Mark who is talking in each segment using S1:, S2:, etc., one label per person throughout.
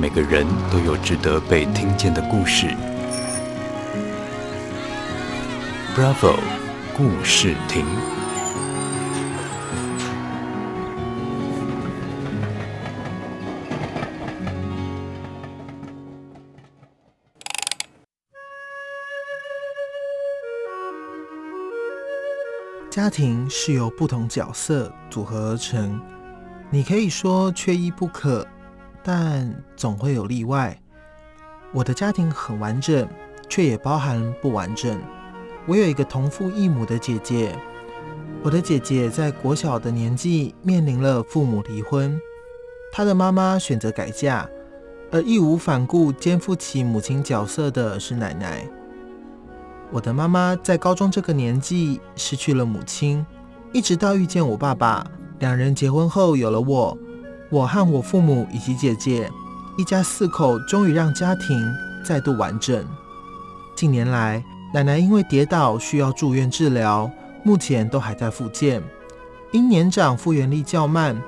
S1: 每个人都有值得被听见的故事。Bravo，故事亭。
S2: 家庭是由不同角色组合而成，你可以说缺一不可。但总会有例外。我的家庭很完整，却也包含不完整。我有一个同父异母的姐姐。我的姐姐在国小的年纪面临了父母离婚，她的妈妈选择改嫁，而义无反顾肩负起母亲角色的是奶奶。我的妈妈在高中这个年纪失去了母亲，一直到遇见我爸爸，两人结婚后有了我。我和我父母以及姐姐一家四口，终于让家庭再度完整。近年来，奶奶因为跌倒需要住院治疗，目前都还在复健。因年长复原力较慢，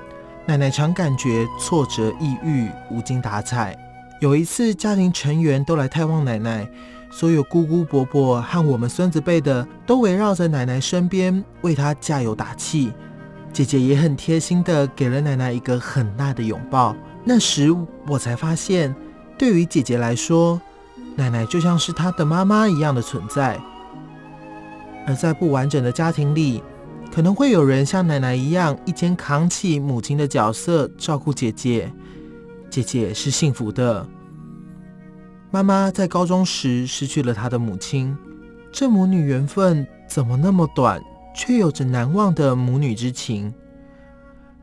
S2: 奶奶常感觉挫折、抑郁、无精打采。有一次，家庭成员都来探望奶奶，所有姑姑伯伯和我们孙子辈的都围绕着奶奶身边，为她加油打气。姐姐也很贴心的给了奶奶一个很大的拥抱。那时我才发现，对于姐姐来说，奶奶就像是她的妈妈一样的存在。而在不完整的家庭里，可能会有人像奶奶一样，一肩扛起母亲的角色，照顾姐姐。姐姐是幸福的。妈妈在高中时失去了她的母亲，这母女缘分怎么那么短？却有着难忘的母女之情。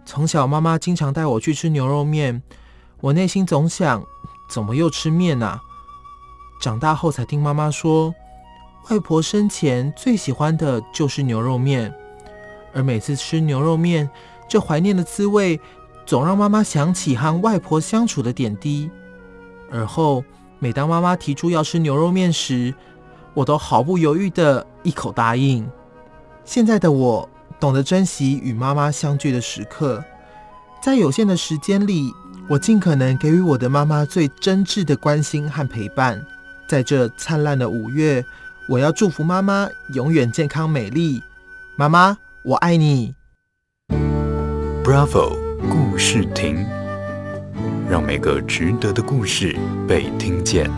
S2: 从小，妈妈经常带我去吃牛肉面，我内心总想：怎么又吃面啊？长大后才听妈妈说，外婆生前最喜欢的就是牛肉面，而每次吃牛肉面，这怀念的滋味总让妈妈想起和外婆相处的点滴。而后，每当妈妈提出要吃牛肉面时，我都毫不犹豫地一口答应。现在的我懂得珍惜与妈妈相聚的时刻，在有限的时间里，我尽可能给予我的妈妈最真挚的关心和陪伴。在这灿烂的五月，我要祝福妈妈永远健康美丽。妈妈，我爱你。
S1: Bravo，故事亭，让每个值得的故事被听见。